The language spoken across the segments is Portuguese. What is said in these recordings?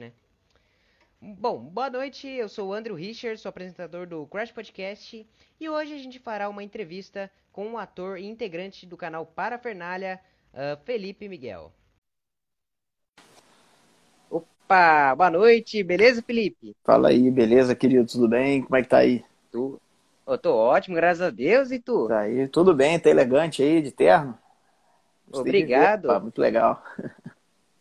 né? Bom, boa noite, eu sou o Andrew Richard, sou apresentador do Crash Podcast e hoje a gente fará uma entrevista com um ator e integrante do canal Parafernália, uh, Felipe Miguel. Opa, boa noite, beleza, Felipe? Fala aí, beleza, querido, tudo bem? Como é que tá aí? Tu... Eu tô ótimo, graças a Deus, e tu? Tá aí, tudo bem, tá elegante aí, de terno? Gostei Obrigado. Opa, muito legal.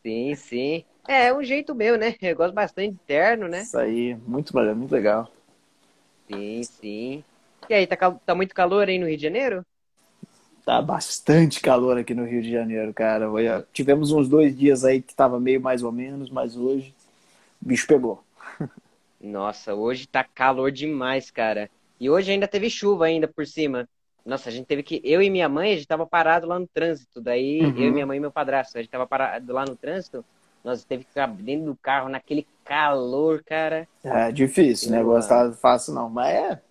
Sim, sim. É, é um jeito meu, né? Eu gosto bastante de terno, né? Isso aí, muito, muito legal. Sim, sim. E aí, tá, tá muito calor aí no Rio de Janeiro? Tá bastante calor aqui no Rio de Janeiro, cara. Tivemos uns dois dias aí que tava meio mais ou menos, mas hoje o bicho pegou. Nossa, hoje tá calor demais, cara. E hoje ainda teve chuva ainda por cima. Nossa, a gente teve que. Eu e minha mãe, a gente tava parado lá no trânsito. Daí, uhum. eu e minha mãe e meu padrasto, a gente tava parado lá no trânsito. Nós teve que ficar dentro do carro naquele calor, cara. É difícil, o negócio tá fácil não. Mas é,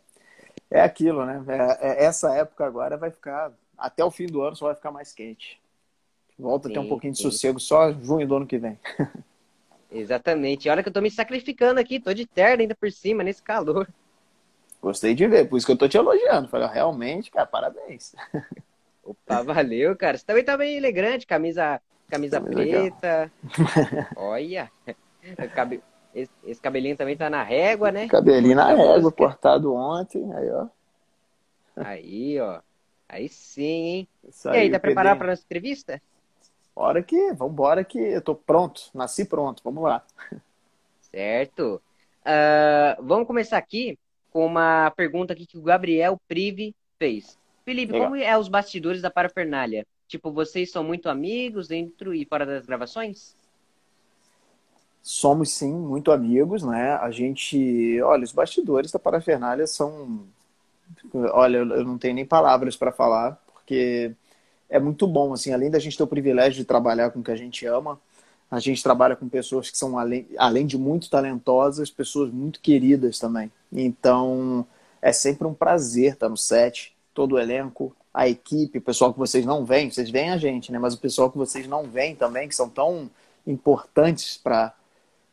é aquilo, né? É, é, essa época agora vai ficar. Até o fim do ano só vai ficar mais quente. Volta sim, a ter um pouquinho sim. de sossego só junho do ano que vem. Exatamente. Olha que eu tô me sacrificando aqui, tô de terno ainda por cima, nesse calor. Gostei de ver, por isso que eu tô te elogiando. Falei, realmente, cara, parabéns. Opa, valeu, cara. Você também tá bem elegante, camisa, camisa preta. Olha. Esse, esse, cabelinho também tá na régua, né? Cabelinho na régua, cortado ontem, aí, ó. Aí, ó. Aí sim, hein? Isso e aí, tá preparado para nossa entrevista? Bora que, vambora que eu tô pronto, nasci pronto, vamos lá. Certo. Uh, vamos começar aqui com uma pergunta aqui que o Gabriel Prive fez. Felipe, Legal. como é os bastidores da parafernália? Tipo, vocês são muito amigos dentro e fora das gravações? Somos sim, muito amigos, né? A gente, olha, os bastidores da parafernália são olha, eu não tenho nem palavras para falar, porque é muito bom assim, além da gente ter o privilégio de trabalhar com o que a gente ama, a gente trabalha com pessoas que são, além, além de muito talentosas, pessoas muito queridas também. Então, é sempre um prazer estar no set, todo o elenco, a equipe, o pessoal que vocês não veem, vocês veem a gente, né? Mas o pessoal que vocês não veem também, que são tão importantes para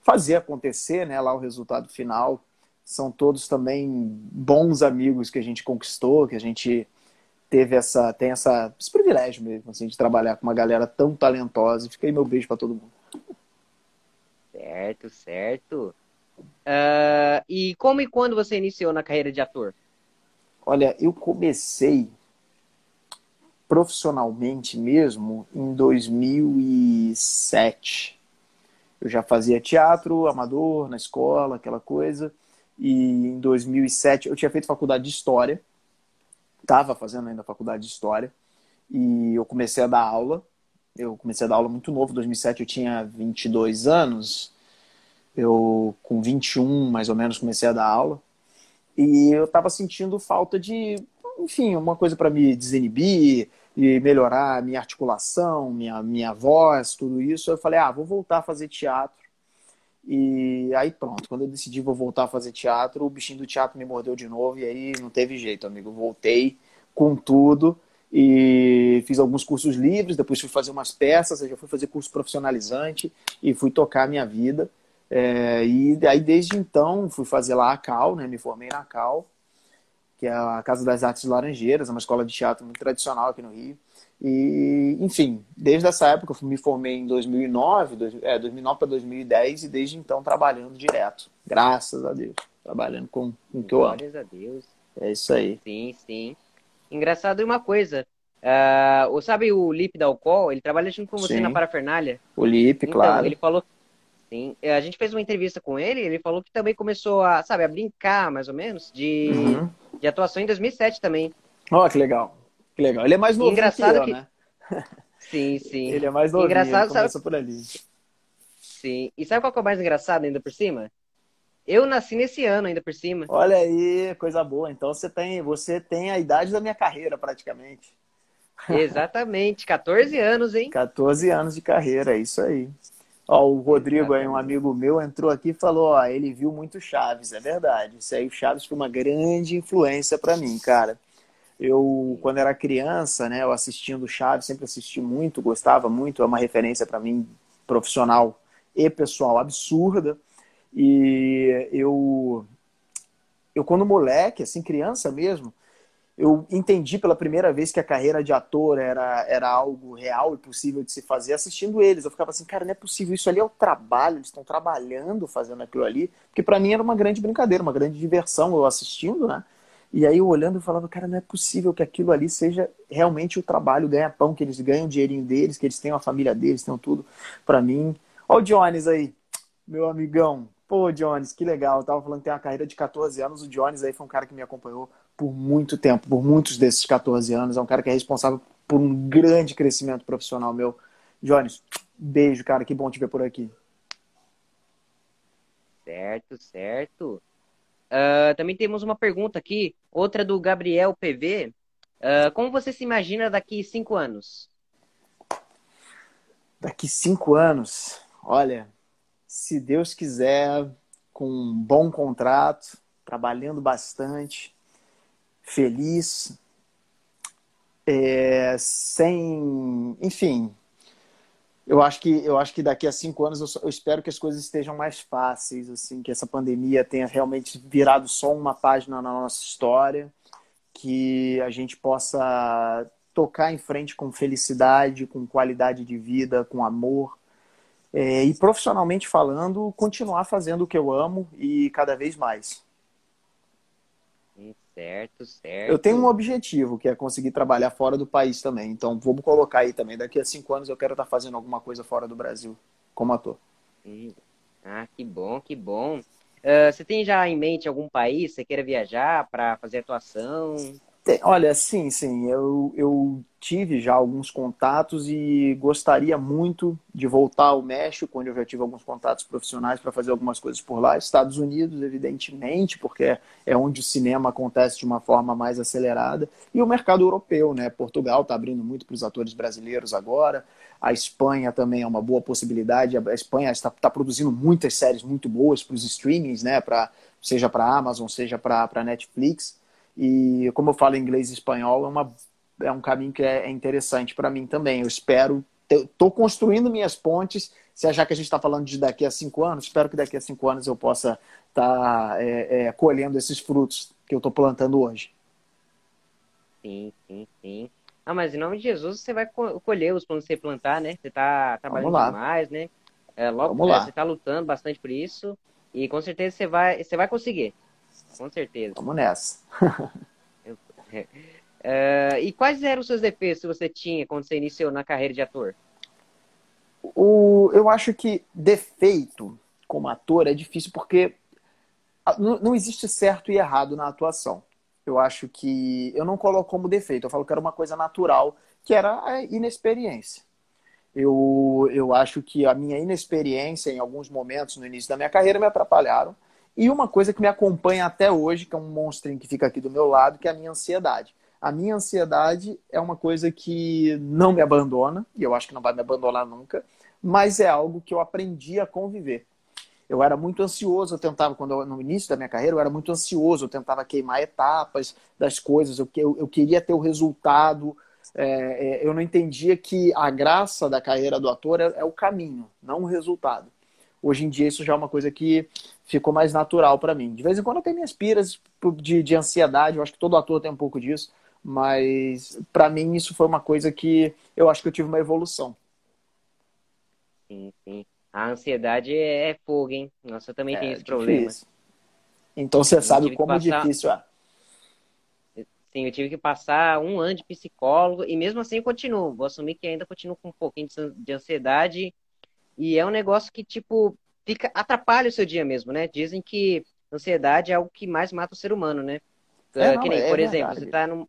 fazer acontecer, né? Lá o resultado final, são todos também bons amigos que a gente conquistou, que a gente teve essa tem essa esse privilégio mesmo assim de trabalhar com uma galera tão talentosa. Fica aí meu beijo para todo mundo. Certo, certo. Uh, e como e quando você iniciou na carreira de ator? Olha, eu comecei profissionalmente mesmo em 2007. Eu já fazia teatro amador na escola, aquela coisa. E em 2007 eu tinha feito faculdade de história. Estava fazendo ainda faculdade de história. E eu comecei a dar aula. Eu comecei a dar aula muito novo. Em 2007 eu tinha 22 anos. Eu, com 21, mais ou menos, comecei a dar aula. E eu estava sentindo falta de, enfim, uma coisa para me desinibir e melhorar minha articulação, minha, minha voz, tudo isso. Eu falei, ah, vou voltar a fazer teatro. E aí pronto, quando eu decidi vou voltar a fazer teatro, o bichinho do teatro me mordeu de novo e aí não teve jeito, amigo. Voltei com tudo e fiz alguns cursos livres, depois fui fazer umas peças, aí já fui fazer curso profissionalizante e fui tocar a minha vida. É, e aí desde então fui fazer lá a Cal, né? Me formei na Cal, que é a Casa das Artes Laranjeiras, é uma escola de teatro muito tradicional aqui no Rio. E, enfim, desde essa época eu me formei em 2009, dois, é, 2009 para 2010 e desde então trabalhando direto. Graças a Deus. Trabalhando com, com o que eu amo. Glórias a Deus. É isso aí. Sim, sim. Engraçado uma coisa. Uh, sabe o Lip da Alcool? Ele trabalha junto com você sim. na parafernália. O Lip, então, claro. Ele falou Sim, é, a gente fez uma entrevista com ele, ele falou que também começou a, sabe, a brincar, mais ou menos, de, uhum. De atuação em 2007 também. Ó, oh, que legal. Que legal. Ele é mais novo Engraçado que, eu, né? Sim, sim. Ele é mais novo, engraçado, começa sabe... por ali. Sim. E sabe qual que é o mais engraçado ainda por cima? Eu nasci nesse ano ainda por cima. Olha aí, coisa boa. Então você tem, você tem a idade da minha carreira, praticamente. Exatamente, 14 anos, hein? 14 anos de carreira, é isso aí. Ó, o Rodrigo aí, um amigo meu, entrou aqui e falou, ó, ele viu muito Chaves, é verdade. Isso aí, o Chaves foi uma grande influência para mim, cara. Eu, quando era criança, né, eu assistindo Chaves, sempre assisti muito, gostava muito, é uma referência para mim profissional e pessoal absurda. E eu, eu quando moleque, assim, criança mesmo, eu entendi pela primeira vez que a carreira de ator era, era algo real e possível de se fazer assistindo eles. Eu ficava assim, cara, não é possível, isso ali é o trabalho, eles estão trabalhando fazendo aquilo ali. Porque para mim era uma grande brincadeira, uma grande diversão eu assistindo, né? E aí eu olhando eu falava, cara, não é possível que aquilo ali seja realmente o trabalho, ganha-pão, que eles ganham o dinheirinho deles, que eles tenham a família deles, tenham tudo para mim. Ó o Jones aí, meu amigão. Pô, Jones, que legal. Eu tava falando que tem uma carreira de 14 anos. O Jones aí foi um cara que me acompanhou por muito tempo, por muitos desses 14 anos. É um cara que é responsável por um grande crescimento profissional meu. Jones, beijo, cara. Que bom te ver por aqui. Certo, certo. Uh, também temos uma pergunta aqui, outra do Gabriel PV. Uh, ah, como você se imagina daqui cinco anos? Daqui cinco anos, olha, se Deus quiser, com um bom contrato, trabalhando bastante, feliz, é, sem, enfim, eu acho que eu acho que daqui a cinco anos eu, eu, espero que as coisas estejam mais fáceis, assim, que essa pandemia tenha realmente virado só uma página na nossa história, que a gente possa tocar em frente com felicidade, com qualidade de vida, com amor. É, e profissionalmente falando, continuar fazendo o que eu amo e cada vez mais. Certo, certo. Eu tenho um objetivo, que é conseguir trabalhar fora do país também. Então, vamos colocar aí também. Daqui a cinco anos eu quero estar fazendo alguma coisa fora do Brasil, como ator. Ah, que bom, que bom. Uh, você tem já em mente algum país que você queira viajar para fazer atuação? Tem, olha, sim, sim. Eu, eu tive já alguns contatos e gostaria muito de voltar ao México, onde eu já tive alguns contatos profissionais para fazer algumas coisas por lá. Estados Unidos, evidentemente, porque é onde o cinema acontece de uma forma mais acelerada. E o mercado europeu, né? Portugal está abrindo muito para os atores brasileiros agora. A Espanha também é uma boa possibilidade. A Espanha está, está produzindo muitas séries muito boas para os streamings, né? Pra, seja para a Amazon, seja para a Netflix. E como eu falo inglês e espanhol, é, uma, é um caminho que é, é interessante para mim também. Eu espero, estou construindo minhas pontes. Se já que a gente está falando de daqui a cinco anos, espero que daqui a cinco anos eu possa estar tá, é, é, colhendo esses frutos que eu estou plantando hoje. Sim, sim, sim. Ah, mas em nome de Jesus você vai colher os planos que você plantar, né? Você está trabalhando demais, né? É, logo Vamos lá. você está lutando bastante por isso e com certeza você vai, você vai conseguir. Com certeza. Vamos nessa. uh, e quais eram os seus defeitos que você tinha quando você iniciou na carreira de ator? O, eu acho que defeito como ator é difícil porque não, não existe certo e errado na atuação. Eu acho que eu não coloco como defeito, eu falo que era uma coisa natural, que era a inexperiência. Eu, eu acho que a minha inexperiência em alguns momentos no início da minha carreira me atrapalharam. E uma coisa que me acompanha até hoje, que é um monstrinho que fica aqui do meu lado, que é a minha ansiedade. A minha ansiedade é uma coisa que não me abandona, e eu acho que não vai me abandonar nunca, mas é algo que eu aprendi a conviver. Eu era muito ansioso, eu tentava, quando eu, no início da minha carreira, eu era muito ansioso, eu tentava queimar etapas das coisas, eu, eu, eu queria ter o resultado, é, é, eu não entendia que a graça da carreira do ator é, é o caminho, não o resultado. Hoje em dia isso já é uma coisa que ficou mais natural para mim. De vez em quando eu tenho minhas piras de, de ansiedade, eu acho que todo ator tem um pouco disso, mas para mim isso foi uma coisa que eu acho que eu tive uma evolução. Sim, sim. A ansiedade é fogo, hein? Nossa, eu também é, tenho esse difícil. problema. Então você sabe como passar... difícil é. Sim, eu tive que passar um ano de psicólogo e mesmo assim eu continuo. Vou assumir que ainda continuo com um pouquinho de ansiedade e é um negócio que, tipo, fica, atrapalha o seu dia mesmo, né? Dizem que ansiedade é algo que mais mata o ser humano, né? É, ah, não, que nem, é por exemplo, verdade. você tá num.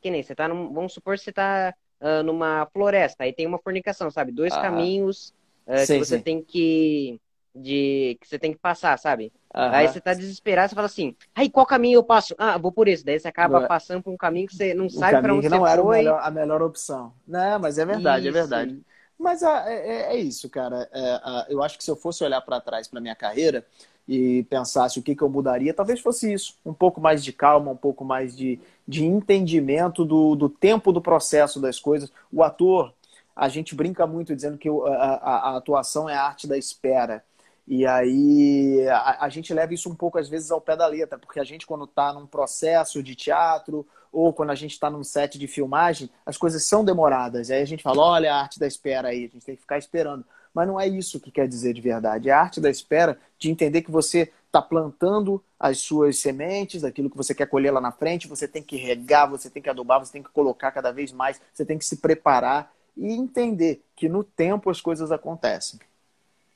Que nem, você tá num. Vamos supor que você tá uh, numa floresta, aí tem uma fornicação, sabe? Dois ah, caminhos uh, sim, que você sim. tem que. De, que você tem que passar, sabe? Aí você tá desesperado, você fala assim, aí qual caminho eu passo? Ah, vou por esse. Daí você acaba passando por um caminho que você não sabe para onde você não era Melhor, a melhor opção. Não, mas é verdade, é Isso. é verdade. Mas ah, é, é, é, isso, cara. É, ah, eu acho que se eu fosse olhar para trás para minha carreira e pensasse o que, que eu mudaria, talvez fosse isso. Um pouco mais de calma, um pouco mais de, de entendimento do, do tempo do processo das coisas. O ator, a gente brinca muito dizendo que a, a, a atuação é a arte da espera. E aí a, a, gente leva isso um pouco às vezes ao pé da letra, porque a gente quando está num processo de teatro ou quando a gente está num set de filmagem, as coisas são demoradas. Aí a gente fala, olha a arte da espera aí, a gente tem que ficar esperando. Mas não é isso que quer dizer de verdade. É a arte da espera de entender que você está plantando as suas sementes, daquilo que você quer colher lá na frente, você tem que regar, você tem que adubar, você tem que colocar cada vez mais, você tem que se preparar e entender que no tempo as coisas acontecem.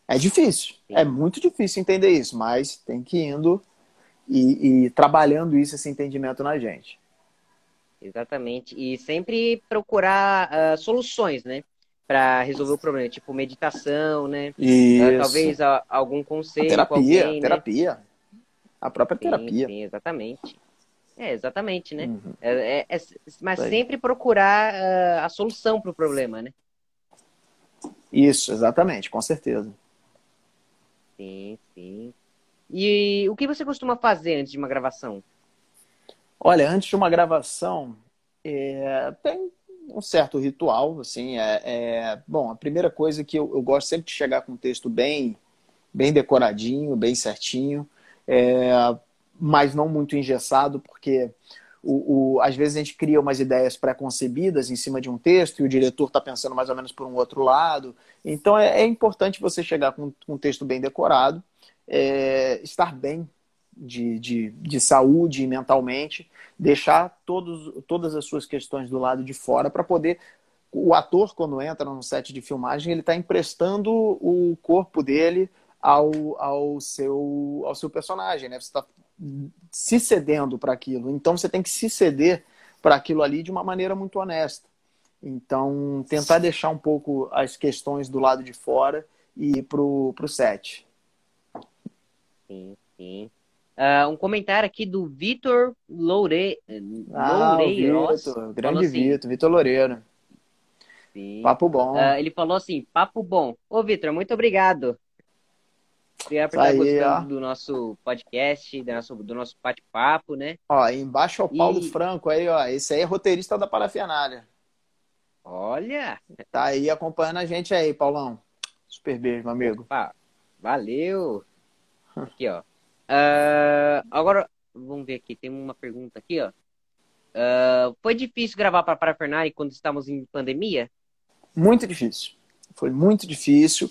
É difícil, é muito difícil entender isso, mas tem que ir indo e, e trabalhando isso, esse entendimento na gente. Exatamente. E sempre procurar uh, soluções, né? Para resolver o problema, tipo meditação, né? Uh, talvez uh, algum conselho. A terapia, alguém, terapia. Né? A própria terapia. Sim, exatamente. É, exatamente, né? Uhum. É, é, é, mas sempre procurar a solução para o problema, né? Isso, exatamente, com certeza. Sim, sim. E o que você costuma fazer antes de uma gravação? Olha, antes de uma gravação, é, tem um certo ritual, assim, é, é, bom, a primeira coisa que eu, eu, gosto sempre de chegar com um texto bem, bem decoradinho, bem certinho, é, mas não muito engessado, porque o, o, às vezes a gente cria umas ideias pré-concebidas em cima de um texto e o diretor está pensando mais ou menos por um outro lado. Então é, é importante você chegar com, com um texto bem decorado, é, estar bem de, de, de saúde mentalmente, deixar todos, todas as suas questões do lado de fora para poder. O ator, quando entra num set de filmagem, ele está emprestando o corpo dele ao, ao, seu, ao seu personagem, né? Você está se cedendo para aquilo. Então você tem que se ceder para aquilo ali de uma maneira muito honesta. Então, tentar deixar um pouco as questões do lado de fora e ir para o set. Sim, sim. Uh, um comentário aqui do Vitor Loure... ah, Loureiros. Vitor, grande assim, Vitor, Vitor Loureiro. Sim. Papo bom. Uh, ele falou assim, papo bom. Ô, Vitor, muito obrigado. Obrigado por estar gostando ó. do nosso podcast, do nosso, do nosso bate-papo, né? Ó, embaixo é o Paulo e... Franco aí, ó. Esse aí é roteirista da Parafianália. Olha! Tá aí acompanhando a gente aí, Paulão. Super beijo, meu amigo. Opa, valeu! Aqui, ó. Uh, agora, vamos ver aqui, tem uma pergunta aqui, ó. Uh, foi difícil gravar para Parafernália quando estávamos em pandemia? Muito difícil. Foi muito difícil.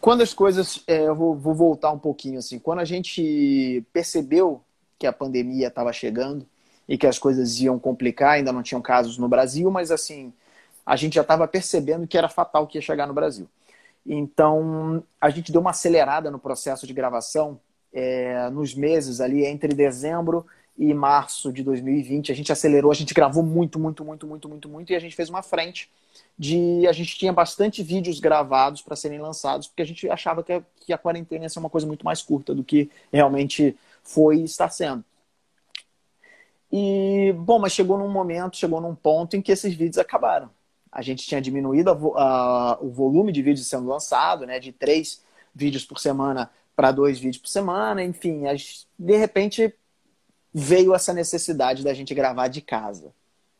Quando as coisas. É, eu vou, vou, voltar um pouquinho assim. Quando a gente percebeu que a pandemia estava chegando e que as coisas iam complicar, ainda não tinham casos no Brasil, mas assim, a gente já estava percebendo que era fatal que ia chegar no Brasil. Então, a gente deu uma acelerada no processo de gravação é, nos meses ali entre dezembro e março de 2020. A gente acelerou, a gente gravou muito, muito, muito, muito, muito, muito, e a gente fez uma frente de. A gente tinha bastante vídeos gravados para serem lançados, porque a gente achava que a, que a quarentena ia ser uma coisa muito mais curta do que realmente foi e está sendo. E, bom, mas chegou num momento, chegou num ponto em que esses vídeos acabaram. A gente tinha diminuído a, a, o volume de vídeos sendo lançado, né, de três vídeos por semana para dois vídeos por semana, enfim, de repente veio essa necessidade da gente gravar de casa,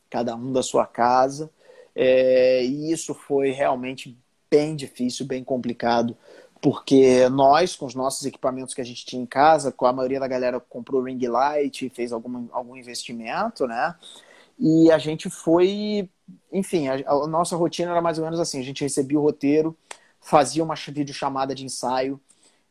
cada um da sua casa, é, e isso foi realmente bem difícil, bem complicado, porque nós, com os nossos equipamentos que a gente tinha em casa, com a maioria da galera comprou ring light, fez algum, algum investimento, né? E a gente foi, enfim, a, a nossa rotina era mais ou menos assim: a gente recebia o roteiro, fazia uma videochamada de ensaio,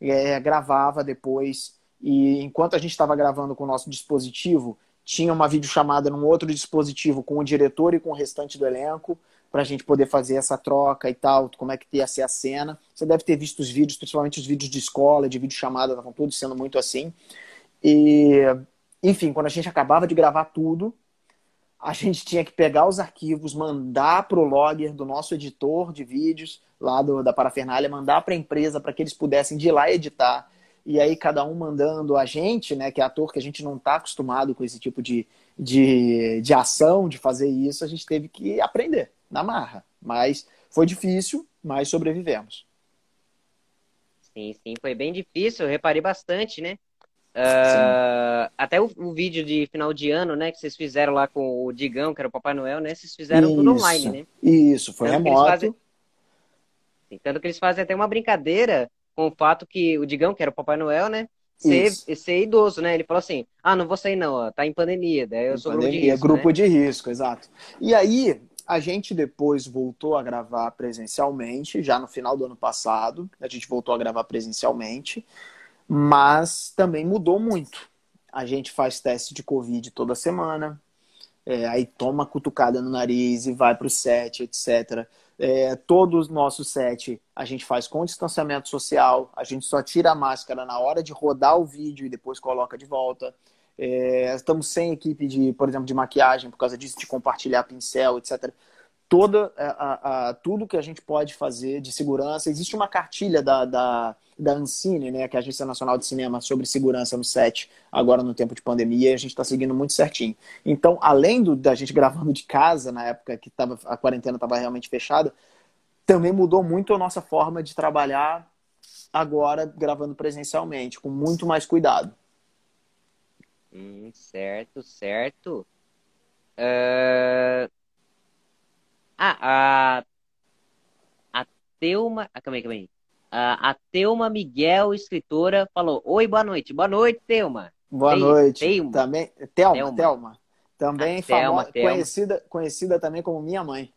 é, gravava depois. E enquanto a gente estava gravando com o nosso dispositivo, tinha uma videochamada num outro dispositivo com o diretor e com o restante do elenco, para a gente poder fazer essa troca e tal, como é que ia ser a cena. Você deve ter visto os vídeos, principalmente os vídeos de escola, de videochamada, estavam todos sendo muito assim. E, enfim, quando a gente acabava de gravar tudo, a gente tinha que pegar os arquivos, mandar para o logger do nosso editor de vídeos, lá do, da Parafernália, mandar para a empresa para que eles pudessem de lá editar. E aí, cada um mandando a gente, né, que é ator, que a gente não está acostumado com esse tipo de, de, de ação, de fazer isso, a gente teve que aprender na marra. Mas foi difícil, mas sobrevivemos. Sim, sim, foi bem difícil, eu reparei bastante, né? Uh, até o, o, vídeo de final de ano, né, que vocês fizeram lá com o Digão, que era o Papai Noel, né? Vocês fizeram Isso. tudo online, né? Isso, foi remoto. Eles fazem, Tanto que eles fazem até uma brincadeira com o fato que o Digão, que era o Papai Noel, né? Ser, ser idoso, né? Ele falou assim: ah, não vou sair não, ó, tá em pandemia, daí eu em sou pandemia, grupo de risco. Grupo né? de risco, exato. E aí, a gente depois voltou a gravar presencialmente, já no final do ano passado, a gente voltou a gravar presencialmente, mas também mudou muito. A gente faz teste de Covid toda semana, é, aí toma cutucada no nariz e vai para o set, etc. É, todo o nosso set a gente faz com distanciamento social, a gente só tira a máscara na hora de rodar o vídeo e depois coloca de volta. É, estamos sem equipe de, por exemplo, de maquiagem por causa disso, de compartilhar pincel, etc toda a, a, a, tudo que a gente pode fazer de segurança. Existe uma cartilha da, da, da Ancine, né, que é a Agência Nacional de Cinema, sobre segurança no set, agora no tempo de pandemia, e a gente está seguindo muito certinho. Então, além do, da gente gravando de casa, na época que tava, a quarentena estava realmente fechada, também mudou muito a nossa forma de trabalhar agora gravando presencialmente, com muito mais cuidado. Hum, certo, certo. Uh, ah, a, a Teuma. Ah, calma aí, calma aí. A, a Teuma Miguel, escritora, falou: Oi, boa noite. Boa noite, Teuma. Boa Te, noite. Teuma. Também, Telma, Telma. Telma. Também famosa, conhecida, conhecida também como minha mãe.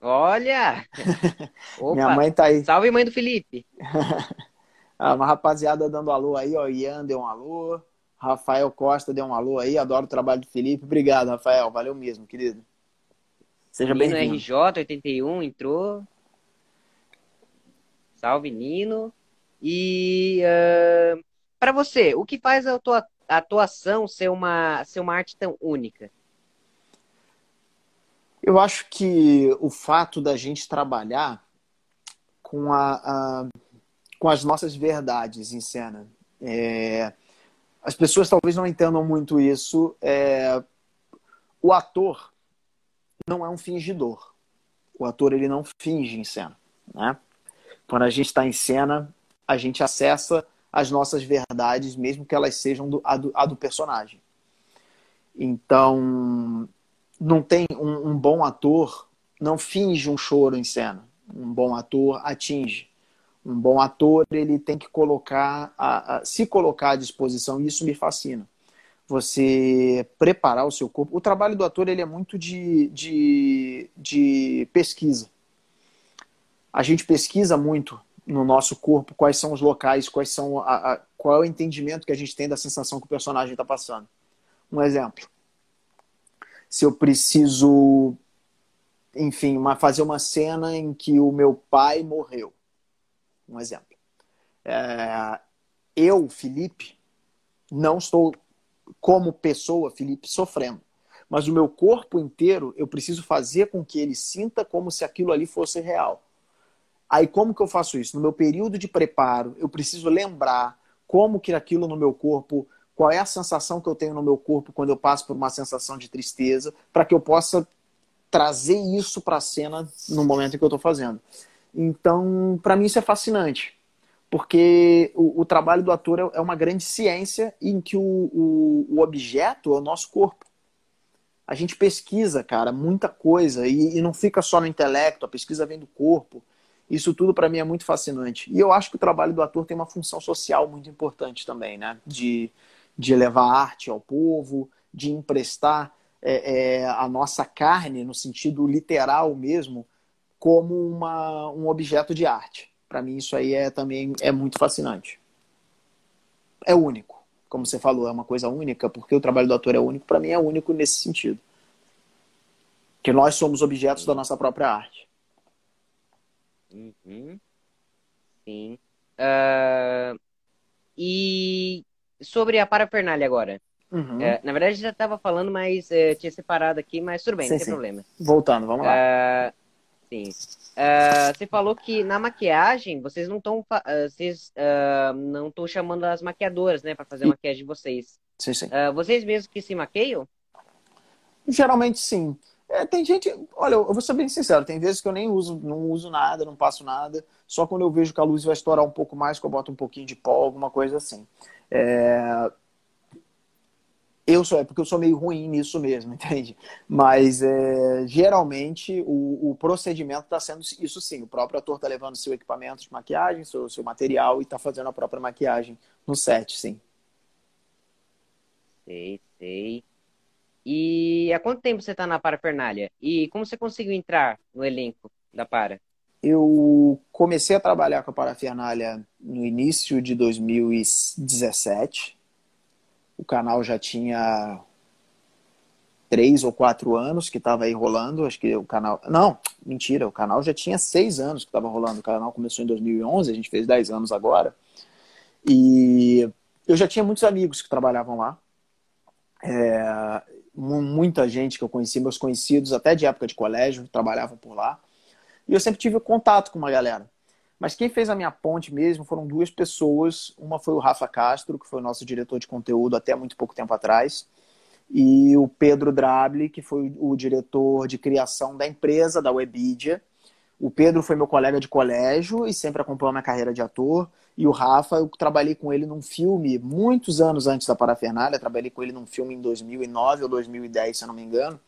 Olha! Opa, minha mãe tá aí. Salve, mãe do Felipe. ah, uma rapaziada dando alô aí, ó. Ian deu um alô. Rafael Costa deu um alô aí. Adoro o trabalho do Felipe. Obrigado, Rafael. Valeu mesmo, querido. Seja bem-vindo. RJ81 entrou. Salve, Nino. E uh, para você, o que faz a tua atuação ser uma, ser uma arte tão única? Eu acho que o fato da gente trabalhar com, a, a com as nossas verdades em cena. É, as pessoas talvez não entendam muito isso. É, o ator, não é um fingidor. O ator ele não finge em cena, né? Quando a gente está em cena, a gente acessa as nossas verdades, mesmo que elas sejam do, a, do, a do personagem. Então, não tem um, um, bom ator não finge um choro em cena. Um bom ator atinge. Um bom ator ele tem que colocar a, a, se colocar à disposição. E isso me fascina você preparar o seu corpo. O trabalho do ator ele é muito de, de, de pesquisa. A gente pesquisa muito no nosso corpo quais são os locais, quais são a, a, qual é o entendimento que a gente tem da sensação que o personagem está passando. Um exemplo. Se eu preciso, enfim, uma, fazer uma cena em que o meu pai morreu. Um exemplo. É, eu, Felipe, não estou como pessoa, Felipe, sofrendo. Mas o meu corpo inteiro, eu preciso fazer com que ele sinta como se aquilo ali fosse real. Aí como que eu faço isso? No meu período de preparo, eu preciso lembrar como que aquilo no meu corpo, qual é a sensação que eu tenho no meu corpo quando eu passo por uma sensação de tristeza, para que eu possa trazer isso para a cena no momento em que eu estou fazendo. Então, para mim isso é fascinante porque o, o, trabalho do ator é, é uma grande ciência em que o, o, o, objeto é o nosso corpo. A gente pesquisa, cara, muita coisa e, e não fica só no intelecto, a pesquisa vem do corpo. Isso tudo para mim é muito fascinante. E eu acho que o trabalho do ator tem uma função social muito importante também, né? De, de levar arte ao povo, de emprestar é, é, a nossa carne, no sentido literal mesmo, como uma, um objeto de arte para mim isso aí é também é muito fascinante. É único, como você falou, é uma coisa única, porque o trabalho do ator é único, para mim é único nesse sentido. Que nós somos objetos da nossa própria arte. Uhum. Sim. Uh, e sobre a parafernália agora. Uhum. Uh, na verdade, já estava falando, mas uh, tinha separado aqui, mas tudo bem, sim, não tem sim. problema. Voltando, vamos lá. É, sim. Uh, você falou que na maquiagem vocês não estão uh, vocês uh, não estão chamando as maquiadoras, né, para fazer a maquiagem de vocês. Sim, sim. vocês mesmos que se maqueiam? Geralmente sim. É, tem gente, olha, eu vou ser bem sincero, tem vezes que eu nem uso, não uso nada, não passo nada. Só quando eu vejo que a luz vai estourar um pouco mais, que eu boto um pouquinho de pó, alguma coisa assim. É... Eu sou, é porque eu sou meio ruim nisso mesmo, entende? Mas é, geralmente o, o procedimento está sendo isso sim. O próprio ator está levando seu equipamento de maquiagem, seu, seu material e está fazendo a própria maquiagem no set, sim. Sei, sei. E há quanto tempo você está na Parafernália? E como você conseguiu entrar no elenco da Para? Eu comecei a trabalhar com a Parafernália no início de 2017. O canal já tinha três ou quatro anos que estava aí rolando. Acho que o canal. Não, mentira, o canal já tinha seis anos que estava rolando. O canal começou em 2011, a gente fez dez anos agora. E eu já tinha muitos amigos que trabalhavam lá. É, muita gente que eu conheci, meus conhecidos, até de época de colégio, trabalhavam por lá. E eu sempre tive contato com uma galera. Mas quem fez a minha ponte mesmo foram duas pessoas. Uma foi o Rafa Castro, que foi o nosso diretor de conteúdo até muito pouco tempo atrás, e o Pedro Drabli, que foi o diretor de criação da empresa, da Webidia. O Pedro foi meu colega de colégio e sempre acompanhou minha carreira de ator. E o Rafa, eu trabalhei com ele num filme muitos anos antes da Parafernália. Trabalhei com ele num filme em 2009 ou 2010, se eu não me engano.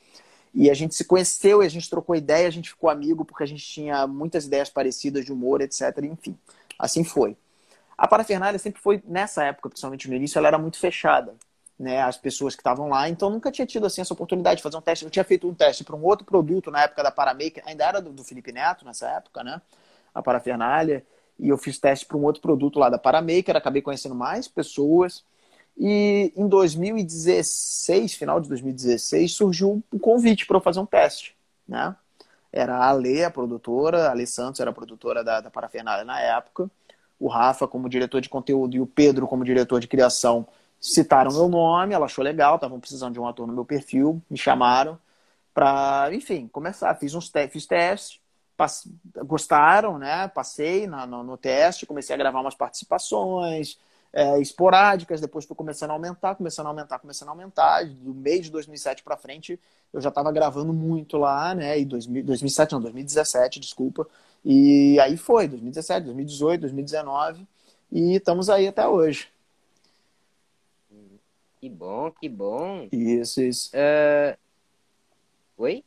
E a gente se conheceu e a gente trocou ideia, a gente ficou amigo porque a gente tinha muitas ideias parecidas de humor, etc. Enfim, assim foi. A Parafernália sempre foi, nessa época, principalmente no início, ela era muito fechada. Né, as pessoas que estavam lá, então nunca tinha tido assim essa oportunidade de fazer um teste. Eu tinha feito um teste para um outro produto na época da Paramaker, ainda era do, do Felipe Neto nessa época, né? A Parafernália, e eu fiz teste para um outro produto lá da Paramaker, acabei conhecendo mais pessoas. E em 2016, final de 2016, surgiu um convite para eu fazer um teste, né? Era a Ale, a produtora, a Ale Santos era a produtora da, da Parafernália na época, o Rafa como diretor de conteúdo e o Pedro como diretor de criação citaram meu nome, ela achou legal, estavam precisando de um ator no meu perfil, me chamaram para, enfim, começar. Fiz uns te fiz testes, gostaram, né? Passei na, no, no teste, comecei a gravar umas participações, é, esporádicas, depois foi começando a aumentar, começando a aumentar, começando a aumentar. Do mês de 2007 para frente, eu já estava gravando muito lá, né? E 2000, 2007, não, 2017, desculpa. E aí foi, 2017, 2018, 2019, e estamos aí até hoje. Que bom, que bom. Isso, isso. Uh... Oi?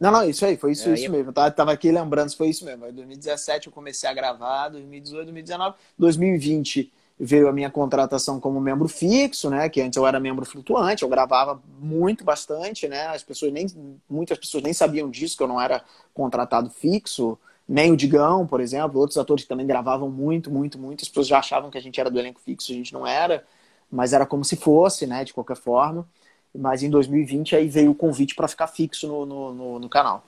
Não, não, isso aí, foi isso, isso mesmo. Eu tava, tava aqui lembrando, foi isso mesmo. Em 2017 eu comecei a gravar, 2018, 2019, 2020 veio a minha contratação como membro fixo, né? Que antes eu era membro flutuante, eu gravava muito, bastante, né? As pessoas nem, muitas pessoas nem sabiam disso, que eu não era contratado fixo, nem o Digão, por exemplo, outros atores que também gravavam muito, muito, muito. As pessoas já achavam que a gente era do elenco fixo, a gente não era, mas era como se fosse, né? De qualquer forma. Mas em 2020 aí veio o convite para ficar fixo no, no, no, no, canal.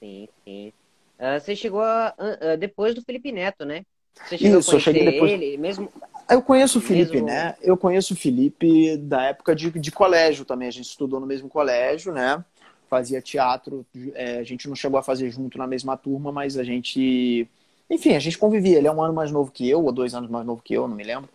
Sim, sim. Uh, você chegou a, uh, depois do Felipe Neto, né? Você chegou Isso, a eu cheguei depois. Ele, mesmo... Eu conheço o Felipe, mesmo... né? Eu conheço o Felipe da época de, de colégio também. A gente estudou no mesmo colégio, né? Fazia teatro. É, a gente não chegou a fazer junto na mesma turma, mas a gente. Enfim, a gente convivia. Ele é um ano mais novo que eu, ou dois anos mais novo que eu, não me lembro.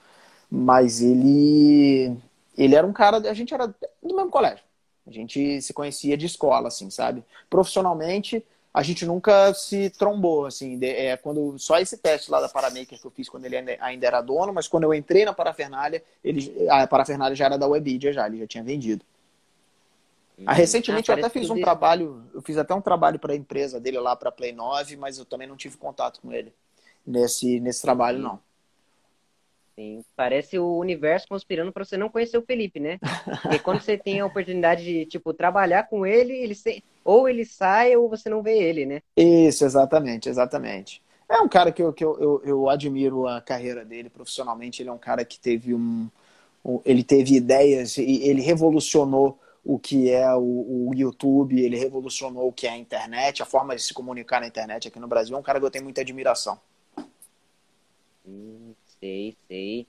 Mas ele. Ele era um cara. A gente era do mesmo colégio. A gente se conhecia de escola, assim, sabe? Profissionalmente, a gente nunca se trombou, assim, é, quando só esse teste lá da Paramaker que eu fiz quando ele ainda era dono, mas quando eu entrei na Parafernália, ele, a Parafernália já era da Webidia já, ele já tinha vendido. Hum, ah, recentemente ah, eu até fiz um trabalho, eu fiz até um trabalho para a empresa dele lá para Play 9, mas eu também não tive contato com ele nesse, nesse trabalho, não. Sim, parece o universo conspirando para você não conhecer o Felipe, né? Porque quando você tem a oportunidade de, tipo, trabalhar com ele, ele se... ou ele sai ou você não vê ele, né? Isso, exatamente, exatamente. É um cara que eu, que eu, eu, eu admiro a carreira dele profissionalmente. Ele é um cara que teve um. Ele teve ideias e ele revolucionou o que é o, o, YouTube, ele revolucionou o que é a internet, a forma de se comunicar na internet aqui no Brasil. É um cara que eu tenho muita admiração. Hum, sei, sei.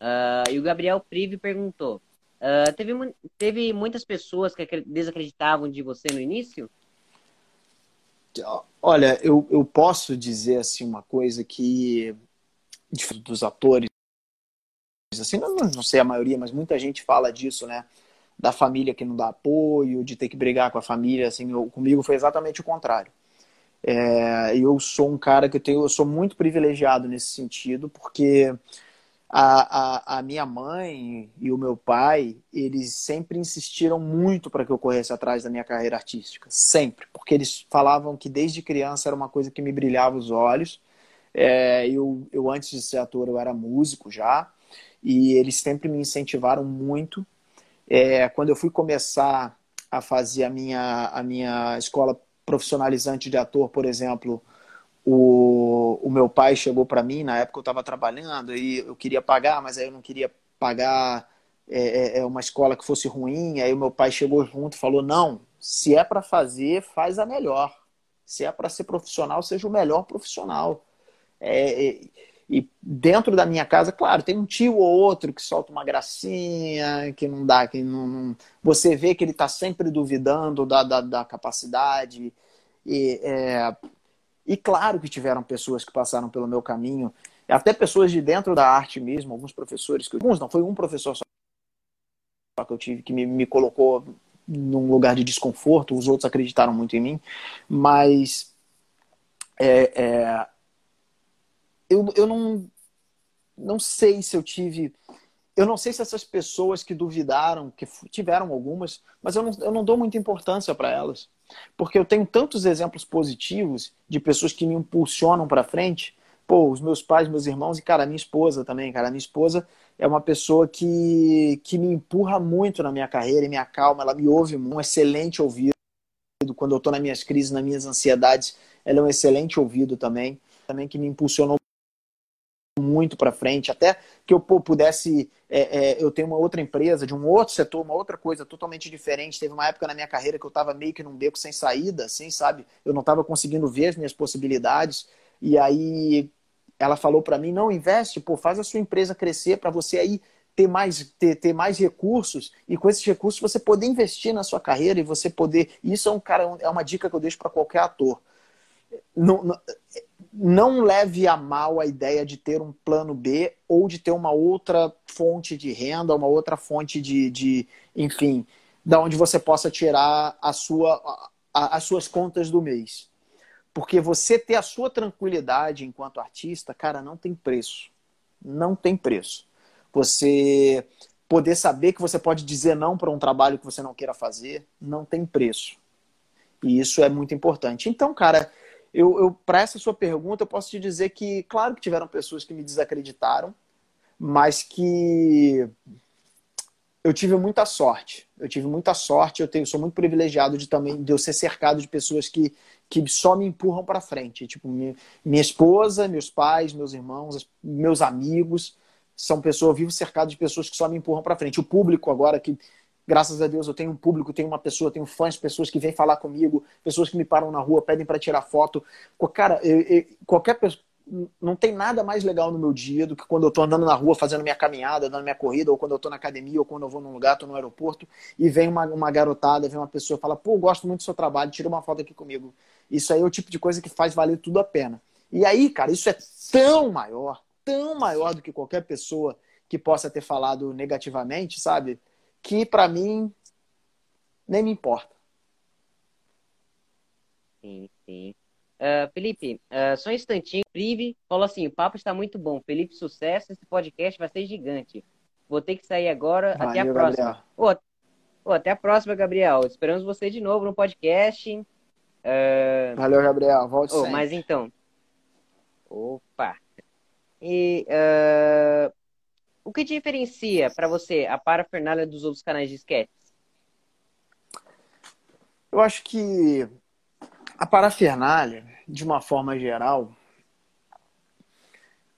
Uh, e o Gabriel Prive perguntou: uh, teve, teve muitas pessoas que desacreditavam de você no início? Olha, eu, eu posso dizer assim uma coisa que dos atores, assim, não, não sei a maioria, mas muita gente fala disso, né? Da família que não dá apoio, de ter que brigar com a família, assim, eu, comigo foi exatamente o contrário. É, eu sou um cara que eu tenho, eu sou muito privilegiado nesse sentido, porque a, a, a minha mãe e o meu pai, eles sempre insistiram muito para que eu corresse atrás da minha carreira artística. Sempre. Porque eles falavam que desde criança era uma coisa que me brilhava os olhos. É, eu, eu, antes de ser ator, eu era músico já. E eles sempre me incentivaram muito. É, quando eu fui começar a fazer a minha, a minha escola profissionalizante de ator, por exemplo, o, o meu pai chegou para mim, na época eu estava trabalhando e eu queria pagar, mas aí eu não queria pagar é, é, é uma escola que fosse ruim. Aí o meu pai chegou junto e falou: Não, se é para fazer, faz a melhor. Se é para ser profissional, seja o melhor profissional. É, é, e dentro da minha casa, claro, tem um tio ou outro que solta uma gracinha, que não dá, que não. não... Você vê que ele está sempre duvidando da, da, da capacidade. E, é, e claro que tiveram pessoas que passaram pelo meu caminho, até pessoas de dentro da arte mesmo, alguns professores, que, alguns não, foi um professor só que eu tive que me, me colocou num lugar de desconforto, os outros acreditaram muito em mim, mas é, é, eu, eu não, não sei se eu tive. Eu não sei se essas pessoas que duvidaram, que tiveram algumas, mas eu não, eu não dou muita importância para elas. Porque eu tenho tantos exemplos positivos de pessoas que me impulsionam para frente. Pô, os meus pais, meus irmãos e, cara, a minha esposa também. Cara, a minha esposa é uma pessoa que, que me empurra muito na minha carreira e me acalma. Ela me ouve um excelente ouvido. Quando eu estou nas minhas crises, nas minhas ansiedades, ela é um excelente ouvido também. Também que me impulsionou muito para frente, até que eu pô, pudesse. É, é, eu tenho uma outra empresa, de um outro setor, uma outra coisa totalmente diferente. Teve uma época na minha carreira que eu estava meio que num beco sem saída, assim, sabe? Eu não estava conseguindo ver as minhas possibilidades. E aí ela falou para mim: não, investe, pô, faz a sua empresa crescer para você aí ter mais, ter, ter mais recursos e com esses recursos você poder investir na sua carreira e você poder. Isso é um cara, é uma dica que eu deixo para qualquer ator. Não, não, não leve a mal a ideia de ter um plano B ou de ter uma outra fonte de renda, uma outra fonte de, de enfim, da onde você possa tirar a sua, a, as suas contas do mês. Porque você ter a sua tranquilidade enquanto artista, cara, não tem preço. Não tem preço. Você poder saber que você pode dizer não para um trabalho que você não queira fazer, não tem preço. E isso é muito importante. Então, cara, eu, eu para essa sua pergunta, eu posso te dizer que, claro que tiveram pessoas que me desacreditaram, mas que eu tive muita sorte. Eu tive muita sorte, eu tenho, sou muito privilegiado de também de eu ser cercado de pessoas que, que só me empurram para frente. Tipo, minha, minha esposa, meus pais, meus irmãos, meus amigos, são pessoas, eu vivo cercado de pessoas que só me empurram para frente. O público agora que Graças a Deus eu tenho um público, tenho uma pessoa, tenho fãs, pessoas que vêm falar comigo, pessoas que me param na rua, pedem para tirar foto. Cara, eu, eu, qualquer pessoa. Não tem nada mais legal no meu dia do que quando eu estou andando na rua fazendo minha caminhada, dando minha corrida, ou quando eu estou na academia, ou quando eu vou num lugar, estou no aeroporto, e vem uma, uma garotada, vem uma pessoa fala, pô, gosto muito do seu trabalho, tira uma foto aqui comigo. Isso aí é o tipo de coisa que faz valer tudo a pena. E aí, cara, isso é tão maior, tão maior do que qualquer pessoa que possa ter falado negativamente, sabe? Que para mim nem me importa. Sim, sim. Uh, Felipe, uh, só um instantinho. Prive falou assim: o papo está muito bom. Felipe, sucesso. Esse podcast vai ser gigante. Vou ter que sair agora. Valeu, até a próxima. Oh, oh, até a próxima, Gabriel. Esperamos você de novo no podcast. Uh... Valeu, Gabriel. Volte oh, Mas então. Opa! E uh, o que diferencia para você a parafernália dos outros canais de sketches? Eu acho que a parafernália, de uma forma geral,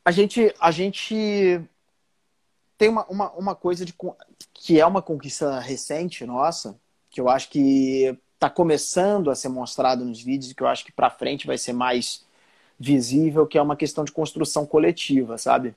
a gente, a gente tem uma, uma, uma coisa de, que é uma conquista recente nossa, que eu acho que está começando a ser mostrado nos vídeos, que eu acho que para frente vai ser mais visível, que é uma questão de construção coletiva, sabe?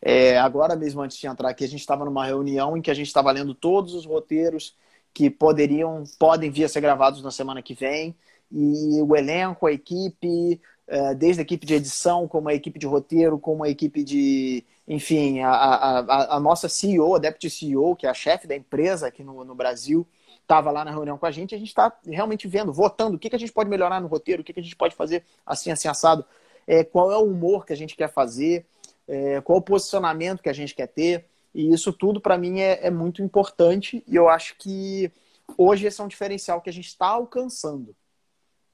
É, agora mesmo, antes de entrar aqui, a gente estava numa reunião em que a gente estava lendo todos os roteiros que poderiam, podem vir a ser gravados na semana que vem. E o elenco, a equipe, é, desde a equipe de edição, como a equipe de roteiro, como a equipe de. Enfim, a, a, a nossa CEO, a Deputy CEO, que é a chefe da empresa aqui no, no Brasil, estava lá na reunião com a gente. A gente está realmente vendo, votando o que, que a gente pode melhorar no roteiro, o que, que a gente pode fazer assim, assim, assado, é, qual é o humor que a gente quer fazer é, qual o posicionamento que a gente quer ter. E isso tudo, para mim, é, é, muito importante. E eu acho que hoje esse é um diferencial que a gente está alcançando.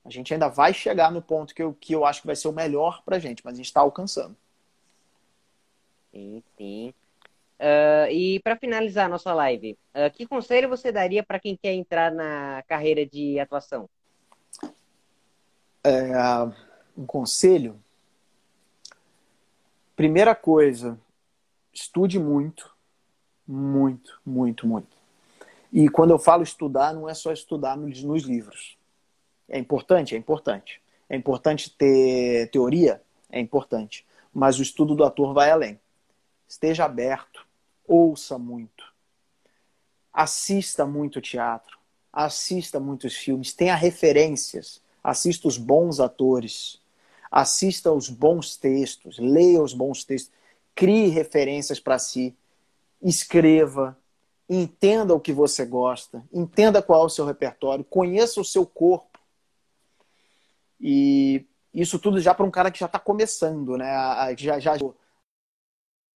A gente ainda vai chegar no ponto que eu, que eu acho que vai ser o melhor para a gente, mas a gente está alcançando. Sim, sim. Uh, e para finalizar a nossa live, uh, que conselho você daria para quem quer entrar na carreira de atuação? É, um conselho. Primeira coisa, estude muito, muito, muito, muito. E quando eu falo estudar, não é só estudar nos, nos livros. É importante? É importante. É importante ter teoria? É importante. Mas o estudo do ator vai além. Esteja aberto, ouça muito, assista muito teatro, assista muitos filmes, tenha referências, assista os bons atores, assista os bons textos, leia os bons textos, crie referências para si, escreva, entenda o que você gosta, entenda qual é o seu repertório, conheça o seu corpo. E isso tudo já para um cara que já está começando, né? Já, já...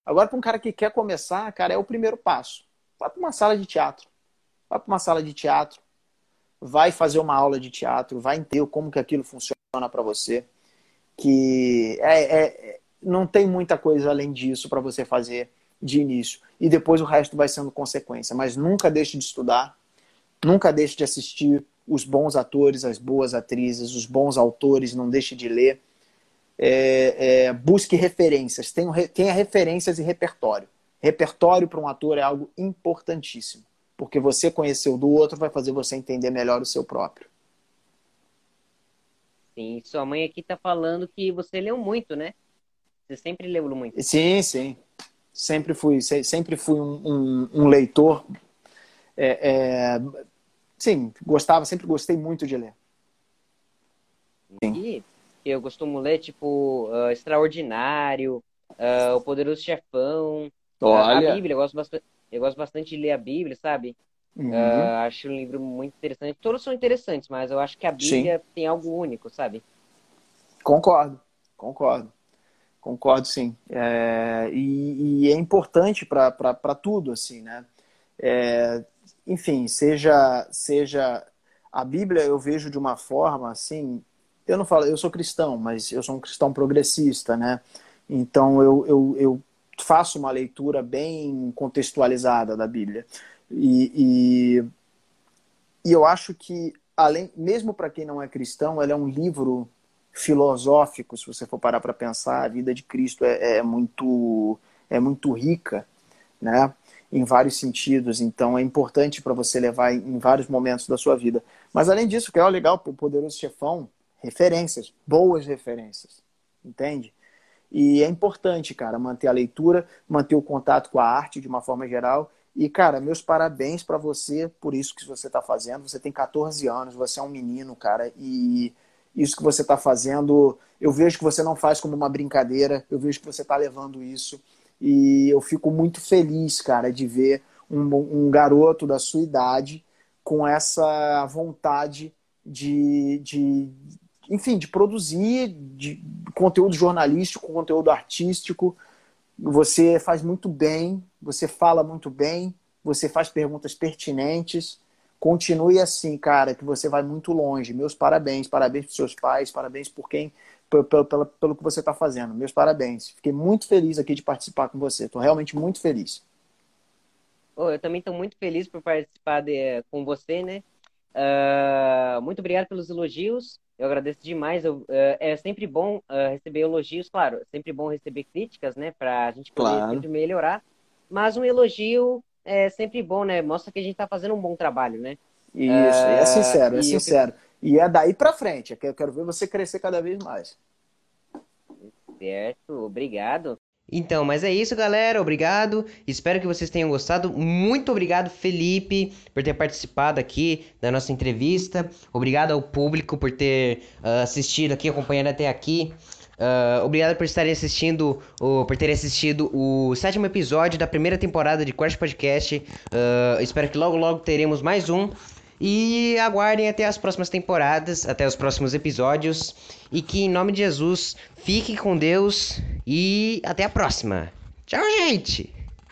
Agora, para um cara que quer começar, cara, é o primeiro passo. Vai para uma sala de teatro. Vai para uma sala de teatro. Vai fazer uma aula de teatro. Vai entender como que aquilo funciona para você. Que é, é, não tem muita coisa além disso para você fazer de início. E depois o resto vai sendo consequência. Mas nunca deixe de estudar, nunca deixe de assistir os bons atores, as boas atrizes, os bons autores, não deixe de ler. É, é, busque referências, tenha, tenha referências e repertório. Repertório para um ator é algo importantíssimo, porque você conhecer o do outro vai fazer você entender melhor o seu próprio. Sim, sua mãe aqui está falando que você leu muito, né? Você sempre leu muito. Sim, sim sempre fui, sempre fui um, um, um leitor. É, é, sim, gostava, sempre gostei muito de ler. Sim. E eu costumo ler, tipo, uh, Extraordinário, uh, O Poderoso Chefão, Olha. a Bíblia. Eu gosto, bastante, eu gosto bastante de ler a Bíblia, sabe? Uhum. Uh, acho um livro muito interessante. Todos são interessantes, mas eu acho que a Bíblia sim. tem algo único, sabe? Concordo, concordo. Concordo, sim. É, e, e, é importante para tudo, assim, né? É, enfim, seja, seja a Bíblia eu vejo de uma forma assim. Eu não falo, eu sou cristão, mas eu sou um cristão progressista, né? Então eu, eu, eu faço uma leitura bem contextualizada da Bíblia. E, e, e eu acho que, além, mesmo para quem não é cristão, ela é um livro filosófico, se você for parar para pensar, a vida de Cristo é, é, muito é muito rica, né? Em vários sentidos, então é importante para você levar em vários momentos da sua vida. Mas além disso, que é legal o poderoso chefão, referências, boas referências, entende? E é importante, cara, manter a leitura, manter o contato com a arte de uma forma geral. E, cara, meus parabéns para você por isso que você está fazendo. Você tem 14 anos, você é um menino, cara, e isso que você está fazendo, eu vejo que você não faz como uma brincadeira, eu vejo que você está levando isso. E eu fico muito feliz, cara, de ver um, um garoto da sua idade com essa vontade de, de enfim, de produzir de conteúdo jornalístico, conteúdo artístico. Você faz muito bem, você fala muito bem, você faz perguntas pertinentes. Continue assim, cara, que você vai muito longe. Meus parabéns, parabéns para seus pais, parabéns por quem, pelo, pelo, pelo que você está fazendo. Meus parabéns. Fiquei muito feliz aqui de participar com você. Estou realmente muito feliz. Oh, eu também estou muito feliz por participar de, com você, né? Uh, muito obrigado pelos elogios. Eu agradeço demais. Eu, uh, é sempre bom uh, receber elogios, claro. É sempre bom receber críticas, né? Para a gente poder claro. sempre melhorar. Mas um elogio é sempre bom, né? Mostra que a gente está fazendo um bom trabalho, né? Isso, é, é sincero, é sincero. E é daí para frente, é eu quero ver você crescer cada vez mais. Certo, obrigado. Então, mas é isso, galera. Obrigado. Espero que vocês tenham gostado. Muito obrigado, Felipe, por ter participado aqui da nossa entrevista. Obrigado ao público por ter uh, assistido aqui, acompanhando até aqui. Uh, obrigado por estarem assistindo, por terem assistido o sétimo episódio da primeira temporada de Crash Podcast. Uh, espero que logo, logo teremos mais um. E aguardem até as próximas temporadas, até os próximos episódios. E que em nome de Jesus, fique com Deus e até a próxima. Tchau, gente!